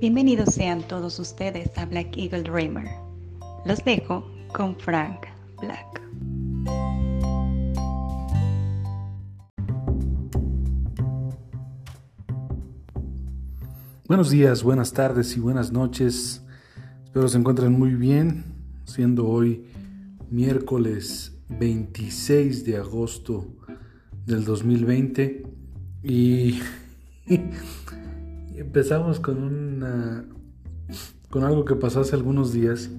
Bienvenidos sean todos ustedes a Black Eagle Dreamer. Los dejo con Frank Black. Buenos días, buenas tardes y buenas noches. Espero se encuentren muy bien, siendo hoy miércoles 26 de agosto del 2020 y empezamos con una con algo que pasó hace algunos días.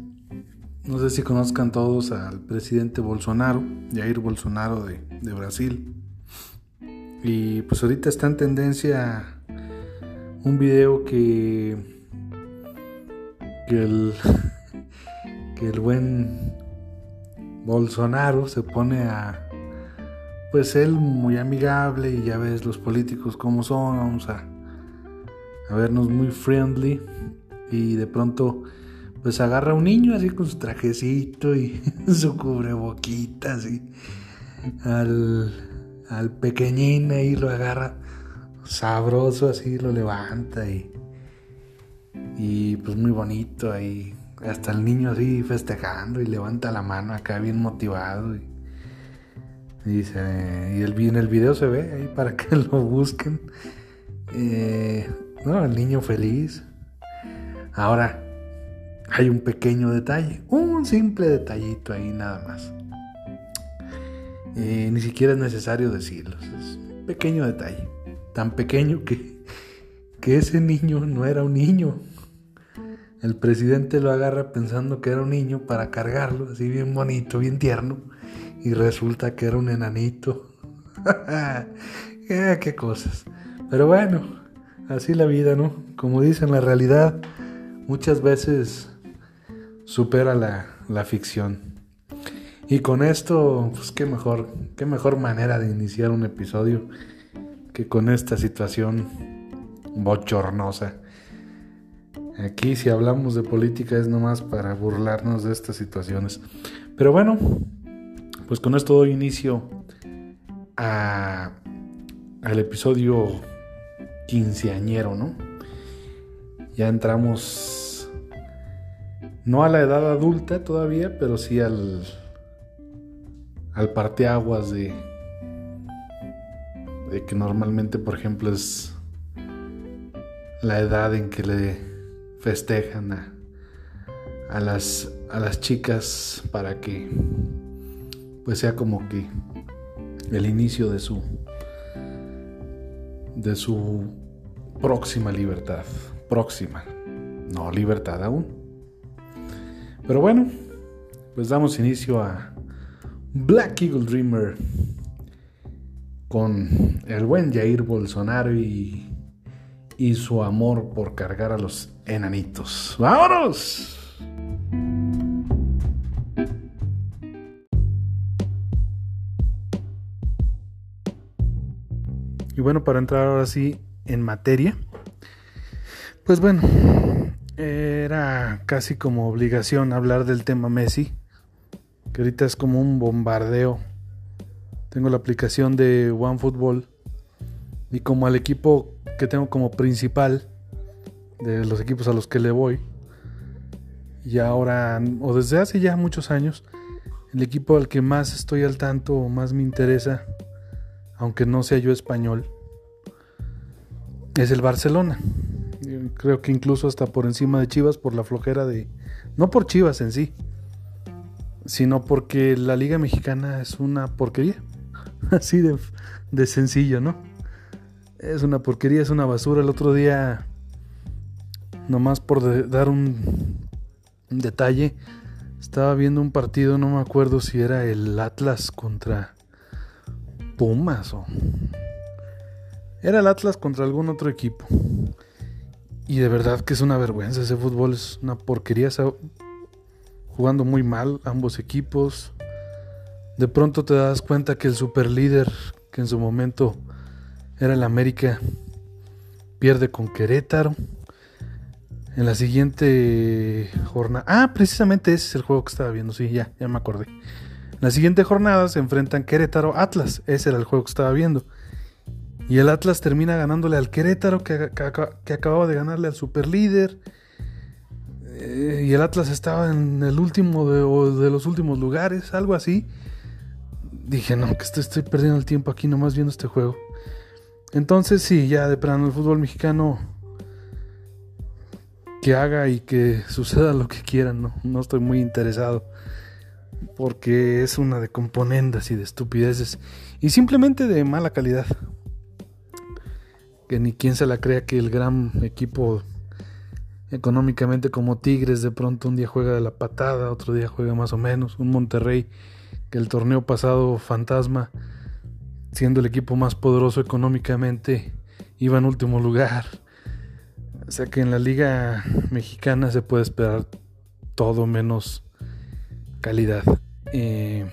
No sé si conozcan todos al presidente Bolsonaro, Jair Bolsonaro de, de Brasil. Y pues ahorita está en tendencia un video que que el que el buen Bolsonaro se pone a pues él muy amigable y ya ves los políticos como son, vamos a, a vernos muy friendly y de pronto pues agarra a un niño así con su trajecito y su cubreboquitas y al, al pequeñín ahí lo agarra sabroso así, lo levanta y, y pues muy bonito ahí, hasta el niño así festejando y levanta la mano acá bien motivado y, Dice, y el, en el video se ve ahí para que lo busquen. Eh, no, el niño feliz. Ahora, hay un pequeño detalle, un simple detallito ahí nada más. Eh, ni siquiera es necesario decirlo, es un pequeño detalle. Tan pequeño que, que ese niño no era un niño. El presidente lo agarra pensando que era un niño para cargarlo, así bien bonito, bien tierno y resulta que era un enanito. Eh, qué cosas. Pero bueno, así la vida, ¿no? Como dicen, la realidad muchas veces supera la, la ficción. Y con esto, pues qué mejor, qué mejor manera de iniciar un episodio que con esta situación bochornosa. Aquí si hablamos de política es nomás para burlarnos de estas situaciones. Pero bueno, pues con esto doy inicio a, al episodio quinceañero, ¿no? Ya entramos no a la edad adulta todavía, pero sí al, al parteaguas de, de que normalmente, por ejemplo, es la edad en que le festejan a, a, las, a las chicas para que pues sea como que el inicio de su de su próxima libertad, próxima, no libertad aún. Pero bueno, pues damos inicio a Black Eagle Dreamer con el buen Jair Bolsonaro y, y su amor por cargar a los enanitos. ¡Vámonos! Y bueno, para entrar ahora sí en materia, pues bueno, era casi como obligación hablar del tema Messi, que ahorita es como un bombardeo. Tengo la aplicación de OneFootball y como al equipo que tengo como principal de los equipos a los que le voy, y ahora, o desde hace ya muchos años, el equipo al que más estoy al tanto o más me interesa aunque no sea yo español, es el Barcelona. creo que incluso hasta por encima de Chivas por la flojera de... No por Chivas en sí, sino porque la Liga Mexicana es una porquería. Así de, de sencillo, ¿no? Es una porquería, es una basura. El otro día, nomás por dar un, un detalle, estaba viendo un partido, no me acuerdo si era el Atlas contra Pumas o... Era el Atlas contra algún otro equipo. Y de verdad que es una vergüenza. Ese fútbol es una porquería. Jugando muy mal ambos equipos. De pronto te das cuenta que el superlíder, que en su momento era el América, pierde con Querétaro. En la siguiente jornada. Ah, precisamente ese es el juego que estaba viendo. Sí, ya, ya me acordé. La siguiente jornada se enfrentan Querétaro Atlas. Ese era el juego que estaba viendo. Y el Atlas termina ganándole al Querétaro, que, que, acababa de ganarle al superlíder. Eh, y el Atlas estaba en el último de, los últimos lugares, algo así. Dije, no, que estoy, estoy, perdiendo el tiempo aquí nomás viendo este juego. Entonces, sí, ya de plano el fútbol mexicano que haga y que suceda lo que quieran, no, no estoy muy interesado. Porque es una de componendas y de estupideces. Y simplemente de mala calidad que ni quien se la crea que el gran equipo económicamente como Tigres de pronto un día juega de la patada, otro día juega más o menos, un Monterrey que el torneo pasado fantasma, siendo el equipo más poderoso económicamente, iba en último lugar. O sea que en la liga mexicana se puede esperar todo menos calidad. Eh,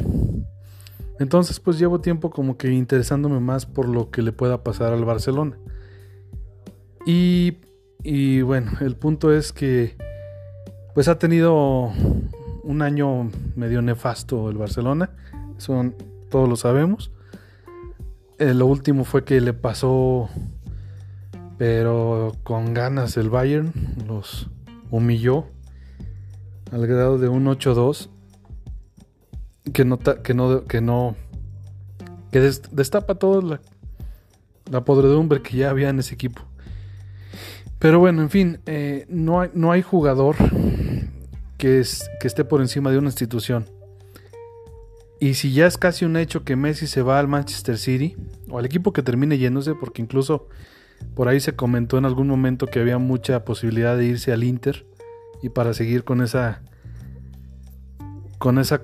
entonces pues llevo tiempo como que interesándome más por lo que le pueda pasar al Barcelona. Y, bueno, el punto es que pues ha tenido un año medio nefasto el Barcelona, eso todos lo sabemos. Eh, lo último fue que le pasó, pero con ganas el Bayern, los humilló al grado de un 8-2 que no que no que destapa toda la podredumbre que ya había en ese equipo. Pero bueno, en fin, eh, no, hay, no hay jugador que, es, que esté por encima de una institución. Y si ya es casi un hecho que Messi se va al Manchester City, o al equipo que termine yéndose, porque incluso por ahí se comentó en algún momento que había mucha posibilidad de irse al Inter y para seguir con esa con esa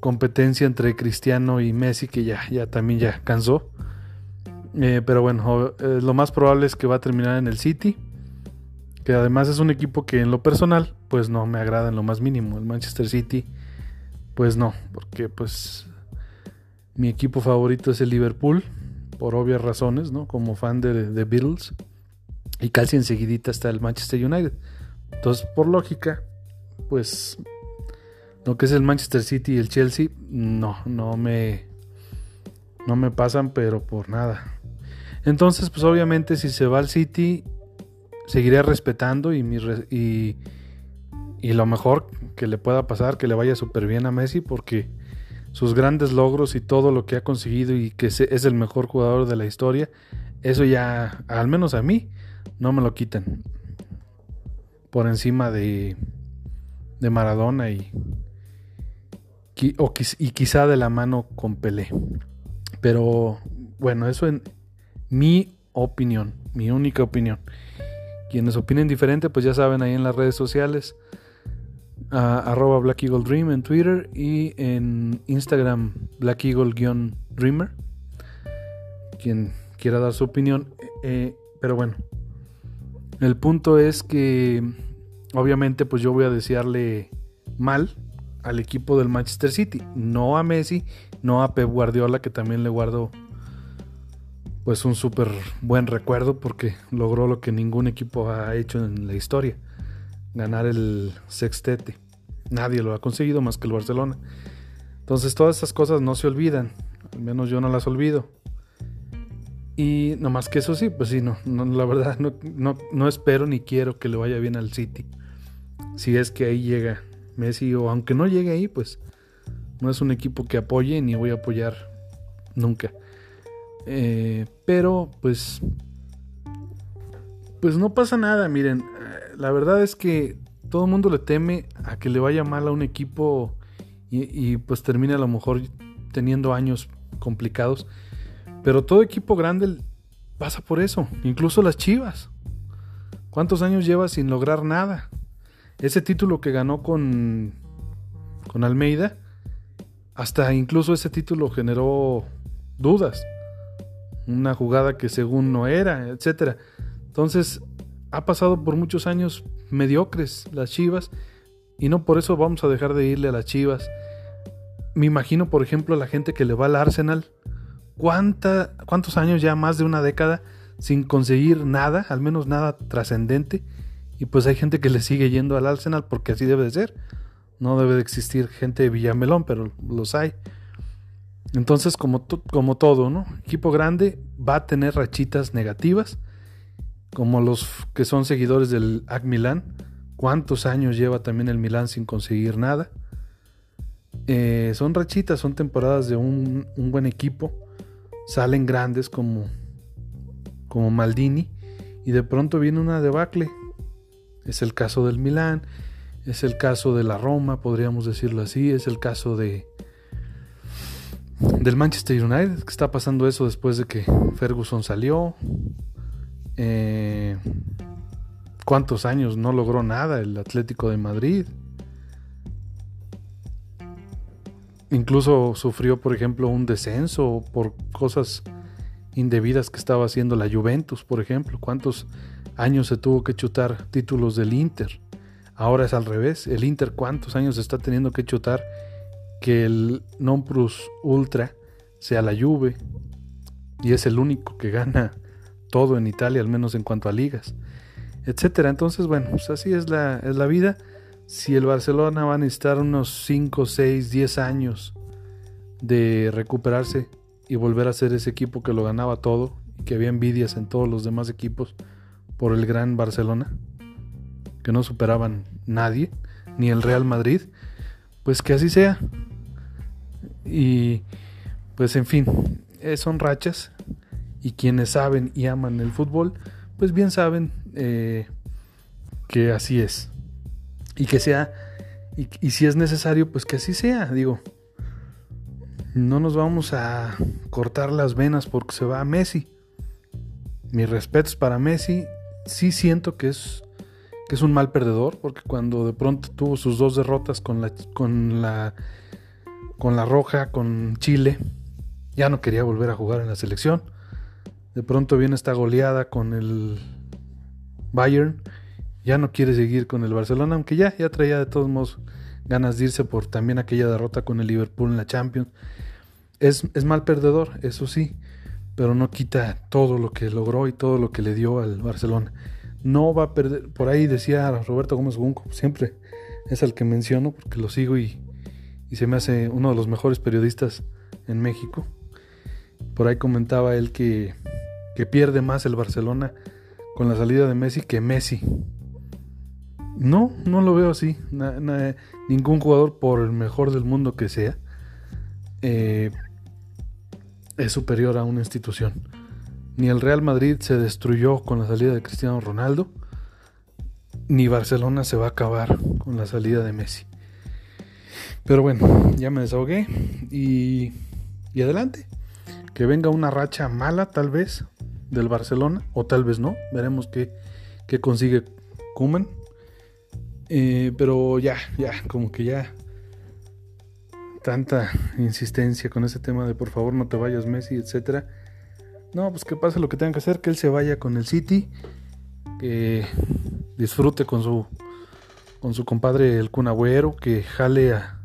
competencia entre Cristiano y Messi que ya, ya también ya cansó. Eh, pero bueno, eh, lo más probable es que va a terminar en el City que además es un equipo que en lo personal pues no me agrada en lo más mínimo. El Manchester City pues no, porque pues mi equipo favorito es el Liverpool por obvias razones, ¿no? Como fan de, de Beatles y casi enseguidita está el Manchester United. Entonces, por lógica, pues lo que es el Manchester City y el Chelsea no no me no me pasan pero por nada. Entonces, pues obviamente si se va al City seguiré respetando y, mi y, y, lo mejor que le pueda pasar, que le vaya súper bien a Messi, porque sus grandes logros y todo lo que ha conseguido y que es el mejor jugador de la historia, eso ya, al menos a mí, no me lo quitan. Por encima de, de Maradona y, y quizá de la mano con Pelé. Pero bueno, eso en mi opinión, mi única opinión. Quienes opinen diferente, pues ya saben ahí en las redes sociales. arroba Black en Twitter y en Instagram Black Eagle-Dreamer. Quien quiera dar su opinión. Eh, pero bueno, el punto es que obviamente pues yo voy a desearle mal al equipo del Manchester City. No a Messi, no a Pep Guardiola que también le guardo pues un súper buen recuerdo porque logró lo que ningún equipo ha hecho en la historia, ganar el sextete. Nadie lo ha conseguido más que el Barcelona. Entonces todas esas cosas no se olvidan, al menos yo no las olvido. Y no más que eso sí, pues sí, no, la verdad no, no, no espero ni quiero que le vaya bien al City. Si es que ahí llega Messi o aunque no llegue ahí, pues no es un equipo que apoye ni voy a apoyar nunca. Eh, pero pues pues no pasa nada, miren, eh, la verdad es que todo el mundo le teme a que le vaya mal a un equipo y, pues termine a lo mejor teniendo años complicados. Pero todo equipo grande pasa por eso, incluso las Chivas. ¿Cuántos años lleva sin lograr nada? Ese título que ganó con, con Almeida, hasta incluso ese título generó dudas una jugada que según no era, etcétera. Entonces, ha pasado por muchos años mediocres las Chivas y no por eso vamos a dejar de irle a las Chivas. Me imagino, por ejemplo, la gente que le va al Arsenal. ¿Cuánta, ¿Cuántos años ya? Más de una década sin conseguir nada, al menos nada trascendente. Y pues hay gente que le sigue yendo al Arsenal porque así debe de ser. No debe de existir gente de Villamelón, pero los hay. Entonces, como, como todo, ¿no? Equipo grande va a tener rachitas negativas, como los que son seguidores del AC Milan. ¿Cuántos años lleva también el Milan sin conseguir nada? Eh, son rachitas, son temporadas de un, un, buen equipo. Salen grandes como, como Maldini y de pronto viene una debacle. Es el caso del Milan, es el caso de la Roma, podríamos decirlo así, es el caso de, del Manchester United, que está pasando eso después de que Ferguson salió. Eh, ¿Cuántos años no logró nada el Atlético de Madrid? Incluso sufrió, por ejemplo, un descenso por cosas indebidas que estaba haciendo la Juventus, por ejemplo. ¿Cuántos años se tuvo que chutar títulos del Inter? Ahora es al revés. El Inter, ¿cuántos años está teniendo que chutar que el non plus ultra sea la Juve y es el único que gana todo en Italia, al menos en cuanto a ligas, etcétera. Entonces, bueno, pues así es la, es la vida. Si el Barcelona va a necesitar unos 5, 6, 10 años de recuperarse y volver a ser ese equipo que lo ganaba todo y que había envidias en todos los demás equipos por el gran Barcelona, que no superaban nadie, ni el Real Madrid, pues que así sea. Y pues en fin, eh, son rachas y quienes saben y aman el fútbol, pues bien saben eh, que así es. Y que sea, y, y, si es necesario, pues que así sea, digo. No nos vamos a cortar las venas porque se va a Messi. Mis respetos para Messi. Sí siento que es, que es un mal perdedor porque cuando de pronto tuvo sus dos derrotas con la, con la con la Roja, con Chile. Ya no quería volver a jugar en la selección. De pronto viene esta goleada con el Bayern. Ya no quiere seguir con el Barcelona, aunque ya, ya traía de todos modos ganas de irse por también aquella derrota con el Liverpool en la Champions. Es, es mal perdedor, eso sí, pero no quita todo lo que logró y todo lo que le dio al Barcelona. No va a perder, por ahí decía Roberto Gómez Junco, siempre es al que menciono porque lo sigo y y se me hace uno de los mejores periodistas en México. Por ahí comentaba él que, que pierde más el Barcelona con la salida de Messi que Messi. No, no lo veo así. ningún jugador, por el mejor del mundo que sea, eh, es superior a una institución. Ni el Real Madrid se destruyó con la salida de Cristiano Ronaldo, ni Barcelona se va a acabar con la salida de Messi. Pero bueno, ya me desahogué y, y adelante. Que venga una racha mala tal vez del Barcelona o tal vez no. Veremos qué, qué consigue Kuman. Eh, pero ya, ya, como que ya tanta insistencia con ese tema de por favor no te vayas Messi, etcétera. No, pues que pase lo que tenga que hacer, que él se vaya con el City, que disfrute con su con su compadre el Kun que jale a,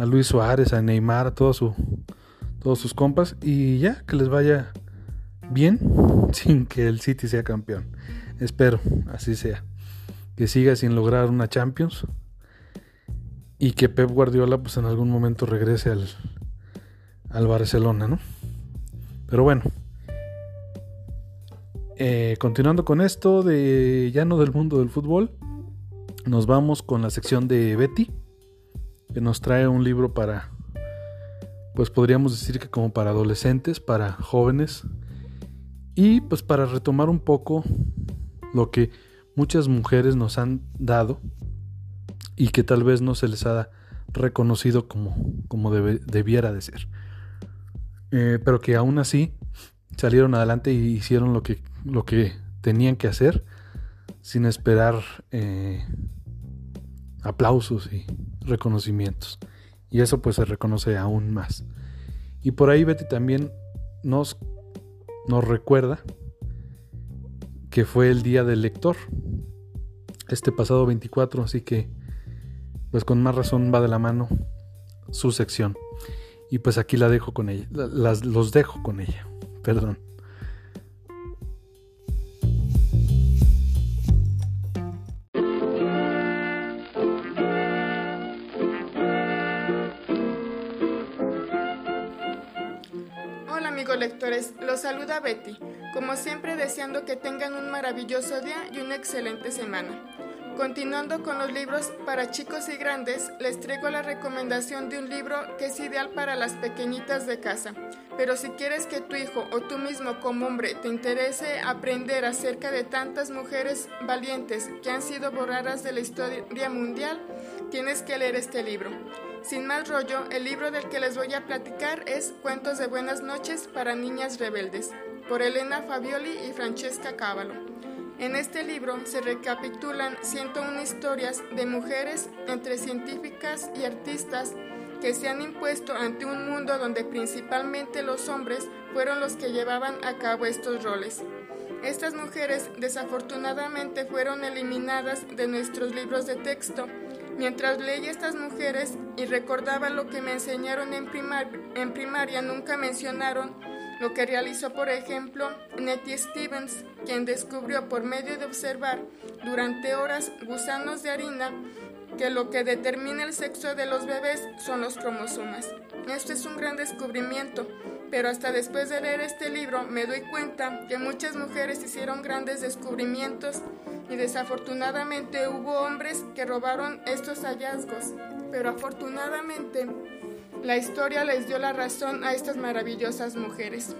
a Luis Suárez, a Neymar, a todos sus compas y ya que les vaya bien sin que el City sea campeón. Espero, así sea. Que siga sin lograr una Champions y que Pep Guardiola pues en algún momento regrese al, al Barcelona, ¿no? Pero bueno, eh, continuando con esto de ya no del mundo del fútbol, nos vamos con la sección de Betty que nos trae un libro para, pues podríamos decir que como para adolescentes, para jóvenes, y pues para retomar un poco lo que muchas mujeres nos han dado y que tal vez no se les ha reconocido como, como debiera de ser. Eh, pero que aún así salieron adelante y hicieron lo que, lo que tenían que hacer sin esperar eh, aplausos y reconocimientos. Y eso pues se reconoce aún más. Y por ahí Betty también nos, nos recuerda que fue el día del lector, este pasado 24, así que pues con más razón va de la mano su sección. Y pues aquí la dejo con ella, las, los dejo con ella, perdón. Como siempre deseando que tengan un maravilloso día y una excelente semana. Continuando con los libros para chicos y grandes, les traigo la recomendación de un libro que es ideal para las pequeñitas de casa. Pero si quieres que tu hijo o tú mismo como hombre te interese aprender acerca de tantas mujeres valientes que han sido borradas de la historia mundial, tienes que leer este libro. Sin más rollo, el libro del que les voy a platicar es Cuentos de Buenas noches para Niñas Rebeldes, por Elena Fabioli y Francesca Cavallo. En este libro se recapitulan 101 historias de mujeres entre científicas y artistas que se han impuesto ante un mundo donde principalmente los hombres fueron los que llevaban a cabo estos roles. Estas mujeres desafortunadamente fueron eliminadas de nuestros libros de texto. Mientras leía estas mujeres y recordaba lo que me enseñaron en, en primaria, nunca mencionaron lo que realizó, por ejemplo, Nettie Stevens, quien descubrió por medio de observar durante horas gusanos de harina que lo que determina el sexo de los bebés son los cromosomas. Esto es un gran descubrimiento, pero hasta después de leer este libro me doy cuenta que muchas mujeres hicieron grandes descubrimientos y desafortunadamente hubo hombres que robaron estos hallazgos, pero afortunadamente la historia les dio la razón a estas maravillosas mujeres.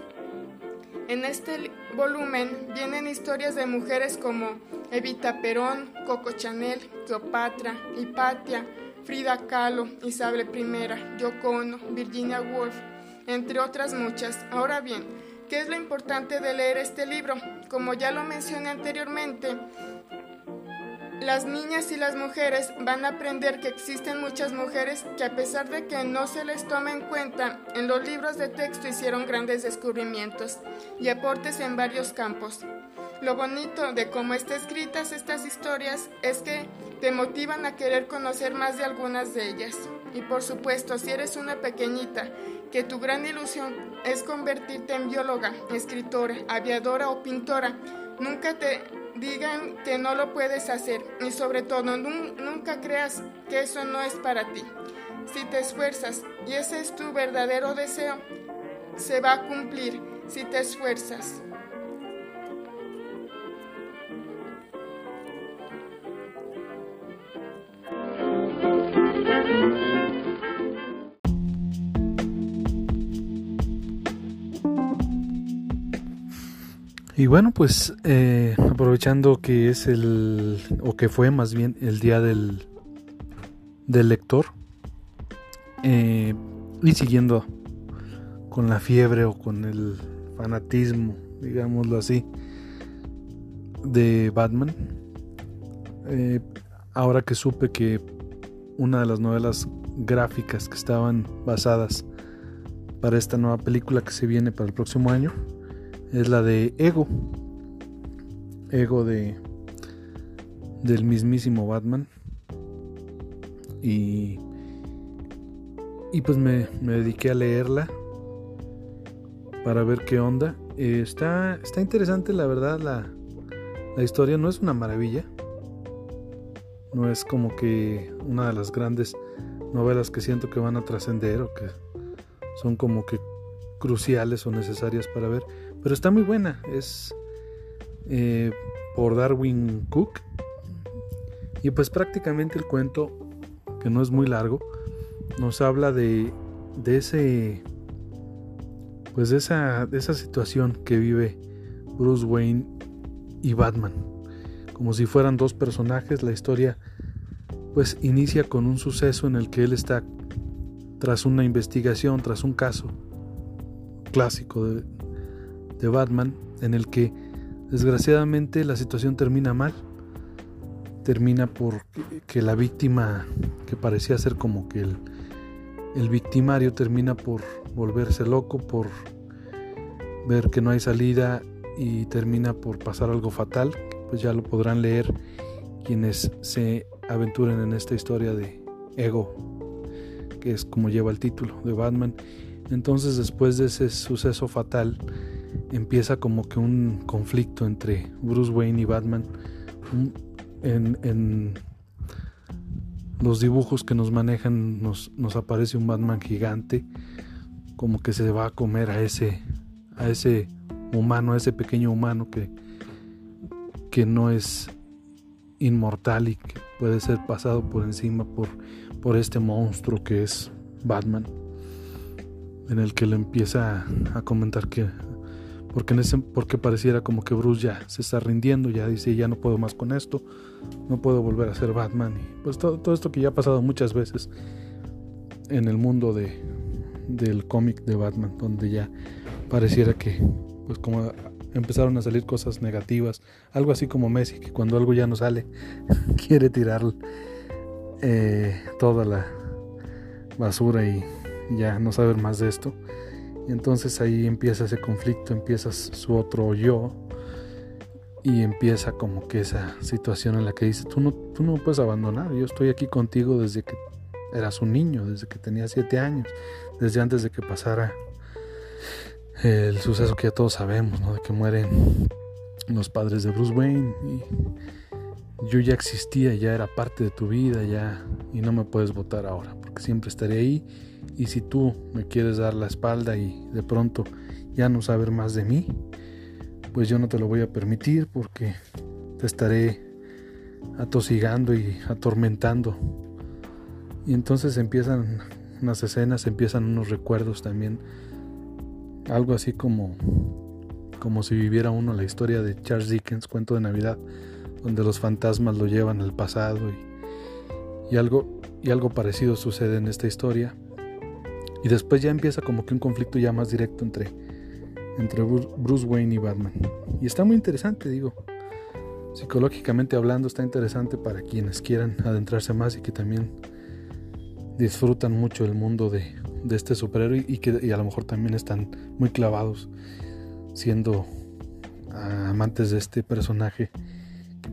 En este volumen vienen historias de mujeres como Evita Perón, Coco Chanel, Cleopatra, Hipatia, Frida Kahlo, Isabel I, Yoko Virginia Woolf, entre otras muchas. Ahora bien, ¿qué es lo importante de leer este libro? Como ya lo mencioné anteriormente, las niñas y las mujeres van a aprender que existen muchas mujeres que a pesar de que no se les toma en cuenta, en los libros de texto hicieron grandes descubrimientos y aportes en varios campos. Lo bonito de cómo están escritas estas historias es que te motivan a querer conocer más de algunas de ellas. Y por supuesto, si eres una pequeñita, que tu gran ilusión es convertirte en bióloga, escritora, aviadora o pintora, nunca te digan que no lo puedes hacer y sobre todo nunca creas que eso no es para ti. Si te esfuerzas y ese es tu verdadero deseo, se va a cumplir si te esfuerzas. Y bueno, pues eh, aprovechando que es el, o que fue más bien el día del, del lector, eh, y siguiendo con la fiebre o con el fanatismo, digámoslo así, de Batman, eh, ahora que supe que una de las novelas gráficas que estaban basadas para esta nueva película que se viene para el próximo año, es la de Ego. Ego de del mismísimo Batman. Y, y pues me, dediqué a leerla para ver qué onda. Está, está interesante, la verdad, la, la historia no es una maravilla. No es como que una de las grandes novelas que siento que van a trascender o que son como que cruciales o necesarias para ver. Pero está muy buena. Es eh, por Darwin Cook. Y pues prácticamente el cuento, que no es muy largo, nos habla de, de ese. Pues de esa, de esa situación que vive Bruce Wayne y Batman. Como si fueran dos personajes, la historia pues inicia con un suceso en el que él está tras una investigación, tras un caso clásico de, de Batman en el que desgraciadamente la situación termina mal. Termina por que la víctima, que parecía ser como que el, el victimario, termina por volverse loco, por ver que no hay salida y termina por pasar algo fatal. Pues ya lo podrán leer quienes se aventuren en esta historia de Ego, que es como lleva el título de Batman. Entonces después de ese suceso fatal, empieza como que un conflicto entre Bruce Wayne y Batman. En, los dibujos que nos manejan nos, nos, aparece un Batman gigante, como que se va a comer a ese, a ese humano, a ese pequeño humano que, que no es inmortal y que puede ser pasado por encima por, por este monstruo que es Batman, en el que le empieza a comentar que porque, en ese, porque pareciera como que Bruce ya se está rindiendo, ya dice ya no puedo más con esto, no puedo volver a ser Batman y pues todo, todo esto que ya ha pasado muchas veces en el mundo de, del cómic de Batman, donde ya pareciera que pues como empezaron a salir cosas negativas, algo así como Messi, que cuando algo ya no sale, quiere tirar eh, toda la basura y ya no saber más de esto. Y entonces ahí empieza ese conflicto, empieza su otro yo y empieza como que esa situación en la que dice, tú no, tú no puedes abandonar, yo estoy aquí contigo desde que eras un niño, desde que tenía siete años, desde antes de que pasara el suceso que ya todos sabemos, ¿no? De que mueren los padres de Bruce Wayne y yo ya existía, ya era parte de tu vida, ya y no me puedes votar ahora, porque siempre estaré ahí y si tú me quieres dar la espalda y de pronto ya no saber más de mí, pues yo no te lo voy a permitir porque te estaré atosigando y atormentando. Y entonces empiezan unas escenas, empiezan unos recuerdos también algo así como como si viviera uno la historia de Charles Dickens, cuento de Navidad, donde los fantasmas lo llevan al pasado y, y, algo y algo parecido sucede en esta historia. Y después ya empieza como que un conflicto ya más directo entre entre Bruce Wayne y Batman. Y está muy interesante, digo. Psicológicamente hablando está interesante para quienes quieran adentrarse más y que también disfrutan mucho el mundo de, de este superhéroe y que y a lo mejor también están muy clavados siendo amantes de este personaje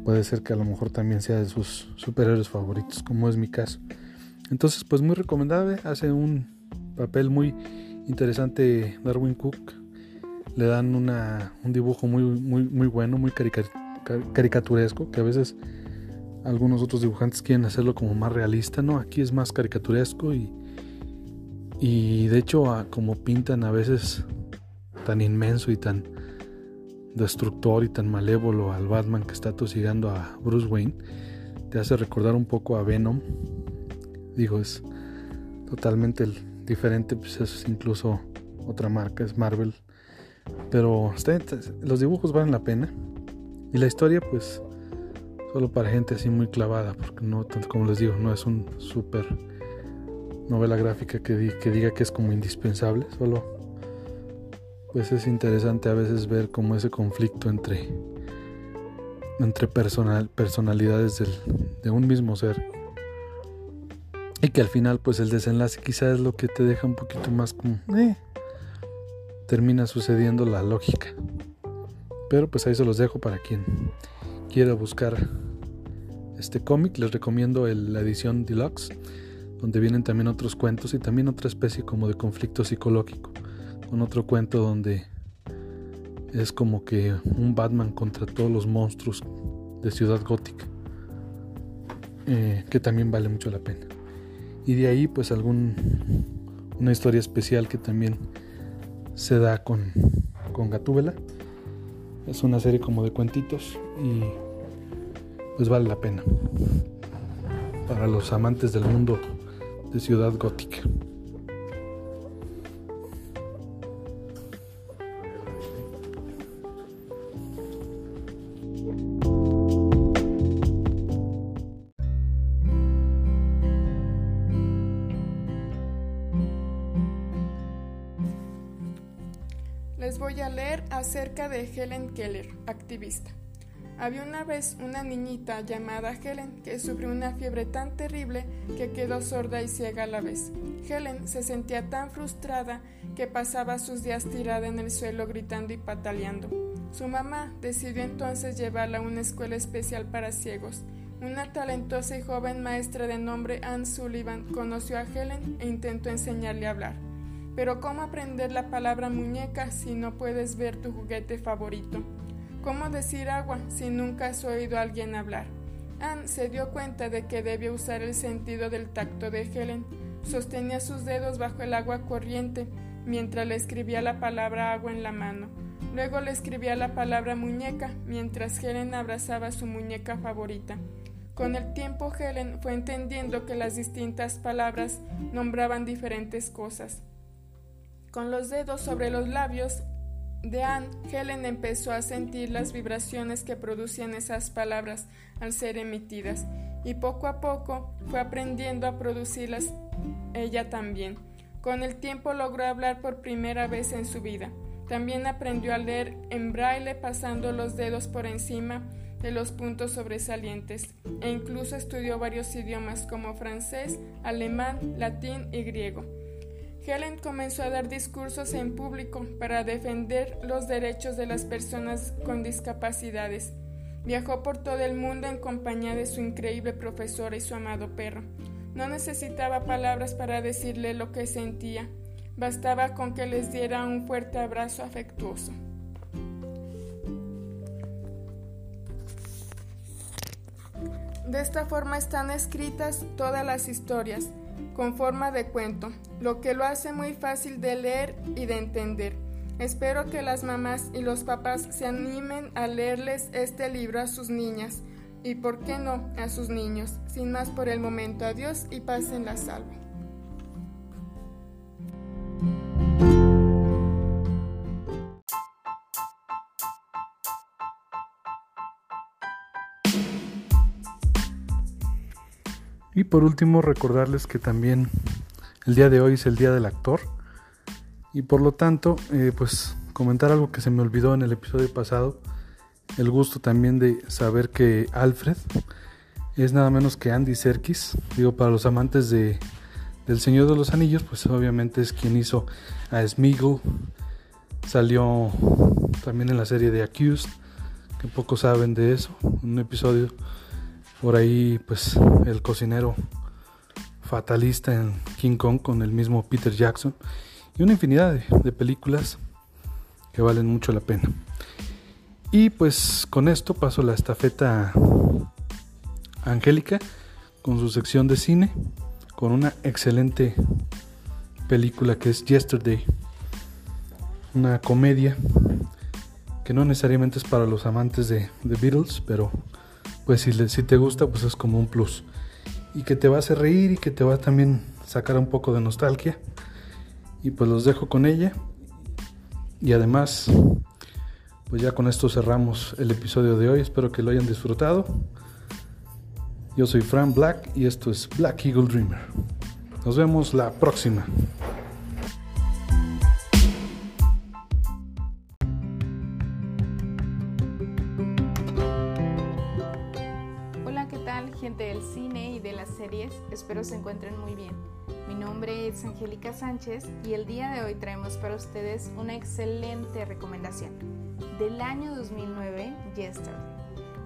puede ser que a lo mejor también sea de sus superhéroes favoritos como es mi caso. Entonces pues muy recomendable hace un papel muy interesante Darwin Cook. Le dan una, un dibujo muy muy muy bueno muy caricaturesco que a veces algunos otros dibujantes quieren hacerlo como más realista no aquí es más caricaturesco y y de hecho, como pintan a veces tan inmenso y tan destructor y tan malévolo al Batman que está tosigando a Bruce Wayne, te hace recordar un poco a Venom. Digo, es totalmente diferente, pues es incluso otra marca, es Marvel. Pero los dibujos valen la pena. Y la historia, pues, solo para gente así muy clavada, porque no, tanto como les digo, no es un súper novela gráfica que, que diga que es como indispensable, solo pues es interesante a veces ver como ese conflicto entre entre personal, personalidades de un mismo ser. Y que al final pues el desenlace quizás es lo que te deja un poquito más como eh, termina sucediendo la lógica. Pero pues ahí se los dejo para quien quiera buscar este cómic. Les recomiendo la edición deluxe donde vienen también otros cuentos y también otra especie como de conflicto psicológico, con otro cuento donde es como que un Batman contra todos los monstruos de Ciudad Gótica, eh, que también vale mucho la pena. Y de ahí pues algún una historia especial que también se da con, con Gatúbela. Es una serie como de cuentitos y pues vale la pena. Para los amantes del mundo de Ciudad Gótica. De Helen Keller, activista. Había una vez una niñita llamada Helen que sufrió una fiebre tan terrible que quedó sorda y ciega a la vez. Helen se sentía tan frustrada que pasaba sus días tirada en el suelo gritando y pataleando. Su mamá decidió entonces llevarla a una escuela especial para ciegos. Una talentosa y joven maestra de nombre Anne Sullivan conoció a Helen e intentó enseñarle a hablar. Pero ¿cómo aprender la palabra muñeca si no puedes ver tu juguete favorito? ¿Cómo decir agua si nunca has oído a alguien hablar? Anne se dio cuenta de que debía usar el sentido del tacto de Helen. Sostenía sus dedos bajo el agua corriente, mientras le escribía la palabra agua en la mano. Luego le escribía la palabra muñeca, mientras Helen abrazaba su muñeca favorita. Con el tiempo Helen fue entendiendo que las distintas palabras nombraban diferentes cosas. Con los dedos sobre los labios de Anne, Helen empezó a sentir las vibraciones que producían esas palabras al ser emitidas, y poco a poco fue aprendiendo a producirlas ella también. Con el tiempo logró hablar por primera vez en su vida. También aprendió a leer en braille pasando los dedos por encima de los puntos sobresalientes e incluso estudió varios idiomas como francés, alemán, latín y griego. Helen comenzó a dar discursos en público para defender los derechos de las personas con discapacidades. Viajó por todo el mundo en compañía de su increíble profesora y su amado perro. No necesitaba palabras para decirle lo que sentía, bastaba con que les diera un fuerte abrazo afectuoso. De esta forma están escritas todas las historias, con forma de cuento, lo que lo hace muy fácil de leer y de entender. Espero que las mamás y los papás se animen a leerles este libro a sus niñas y, por qué no, a sus niños. Sin más por el momento, adiós y pasen la salva. Y por último recordarles que también el día de hoy es el día del actor. Y por lo tanto eh, pues comentar algo que se me olvidó en el episodio pasado, el gusto también de saber que Alfred es nada menos que Andy Serkis, digo para los amantes de del Señor de los Anillos pues obviamente es quien hizo a Smeagol, salió también en la serie de Accused, que pocos saben de eso, un episodio por ahí, pues, el cocinero fatalista en King Kong con el mismo Peter Jackson. Y una infinidad de, películas que valen mucho la pena. Y pues con esto paso la estafeta Angélica con su sección de cine, con una excelente película que es Yesterday, una comedia que no necesariamente es para los amantes de Beatles, pero pues si, si te gusta, pues es como un plus. Y que te va a hacer reír y que te va a también sacar un poco de nostalgia. Y pues los dejo con ella. Y además, pues ya con esto cerramos el episodio de hoy. Espero que lo hayan disfrutado. Yo soy Fran Black y esto es Black Eagle Dreamer. Nos vemos la próxima. Espero se encuentren muy bien. Mi nombre es Angélica Sánchez y el día de hoy traemos para ustedes una excelente recomendación del año 2009, Yesterday,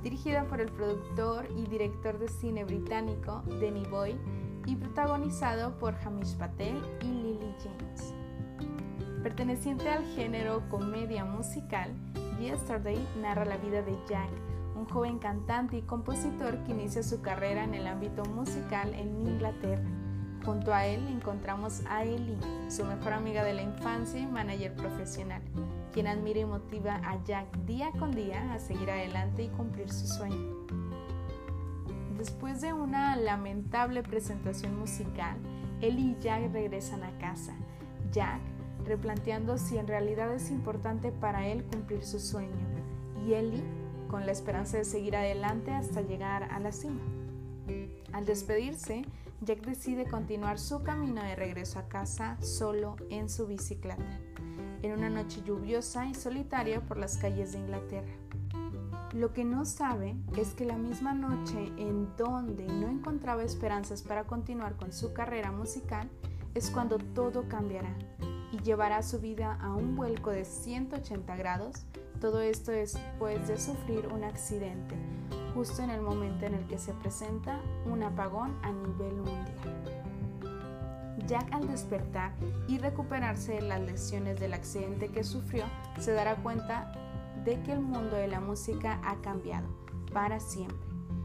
dirigida por el productor y director de cine británico Danny Boy y protagonizado por Hamish Patel y Lily James. Perteneciente al género comedia musical, Yesterday narra la vida de Jack, un joven cantante y compositor que inicia su carrera en el ámbito musical en Inglaterra. Junto a él encontramos a Ellie, su mejor amiga de la infancia y manager profesional, quien admira y motiva a Jack día con día a seguir adelante y cumplir su sueño. Después de una lamentable presentación musical, Ellie y Jack regresan a casa. Jack replanteando si en realidad es importante para él cumplir su sueño, y Ellie con la esperanza de seguir adelante hasta llegar a la cima. Al despedirse, Jack decide continuar su camino de regreso a casa solo en su bicicleta, en una noche lluviosa y solitaria por las calles de Inglaterra. Lo que no sabe es que la misma noche en donde no encontraba esperanzas para continuar con su carrera musical es cuando todo cambiará y llevará su vida a un vuelco de 180 grados todo esto después de sufrir un accidente, justo en el momento en el que se presenta un apagón a nivel mundial. Jack al despertar y recuperarse de las lesiones del accidente que sufrió, se dará cuenta de que el mundo de la música ha cambiado para siempre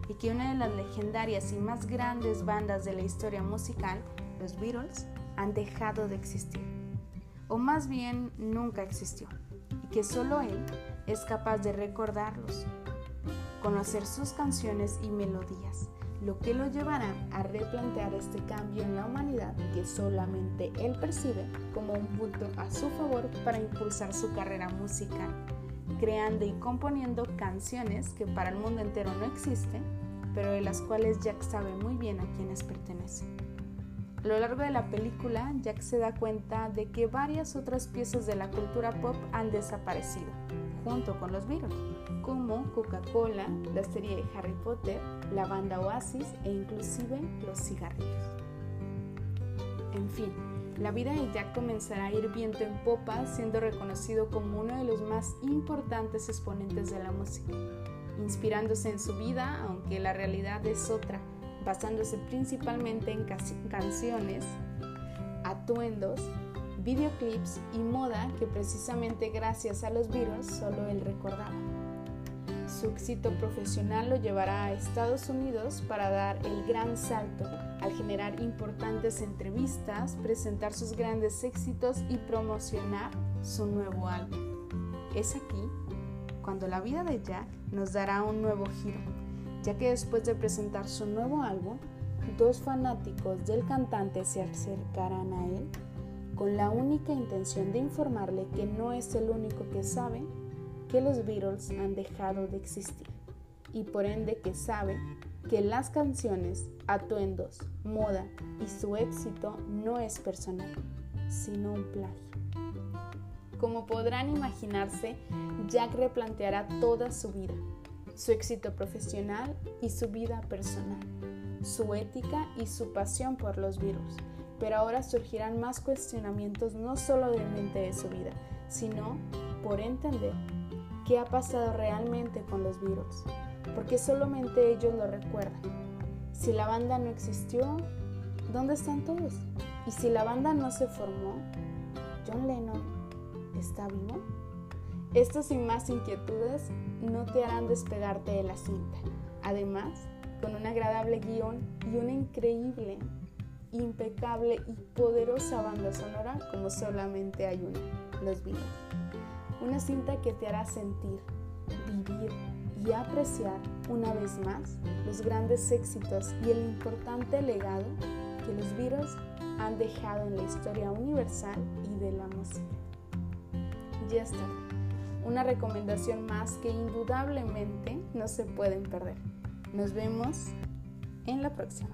y que una de las legendarias y más grandes bandas de la historia musical, los Beatles, han dejado de existir. o más bien nunca existió, y que solo él es capaz de recordarlos, conocer sus canciones y melodías, lo que lo llevará a replantear este cambio en la humanidad que solamente él percibe como un punto a su favor para impulsar su carrera musical, creando y componiendo canciones que para el mundo entero no existen, pero de las cuales Jack sabe muy bien a quienes pertenecen. A lo largo de la película, Jack se da cuenta de que varias otras piezas de la cultura pop han desaparecido, junto con los virus, como Coca-Cola, la serie Harry Potter, la banda Oasis e inclusive los cigarrillos. En fin, la vida de Jack comenzará a ir viento en popa, siendo reconocido como uno de los más importantes exponentes de la música, inspirándose en su vida, aunque la realidad es otra basándose principalmente en canciones, atuendos, videoclips y moda que precisamente gracias a los virus solo él recordaba. Su éxito profesional lo llevará a Estados Unidos para dar el gran salto al generar importantes entrevistas, presentar sus grandes éxitos y promocionar su nuevo álbum. Es aquí cuando la vida de Jack nos dará un nuevo giro ya que después de presentar su nuevo álbum, dos fanáticos del cantante se acercarán a él con la única intención de informarle que no es el único que sabe que los Beatles han dejado de existir y por ende que sabe que las canciones, atuendos, moda y su éxito no es personal, sino un plagio. Como podrán imaginarse, Jack replanteará toda su vida su éxito profesional y su vida personal, su ética y su pasión por los virus. Pero ahora surgirán más cuestionamientos no solo de mente de su vida, sino por entender qué ha pasado realmente con los virus, porque solamente ellos lo recuerdan. Si la banda no existió, ¿dónde están todos? Y si la banda no se formó, ¿John Lennon está vivo? Estos y más inquietudes no te harán despegarte de la cinta. Además, con un agradable guion y una increíble, impecable y poderosa banda sonora como solamente hay una, Los Beatles. Una cinta que te hará sentir, vivir y apreciar una vez más los grandes éxitos y el importante legado que los Beatles han dejado en la historia universal y de la música. Ya está una recomendación más que indudablemente no se pueden perder. Nos vemos en la próxima.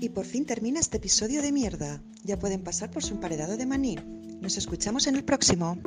Y por fin termina este episodio de mierda. Ya pueden pasar por su emparedado de maní. Nos escuchamos en el próximo.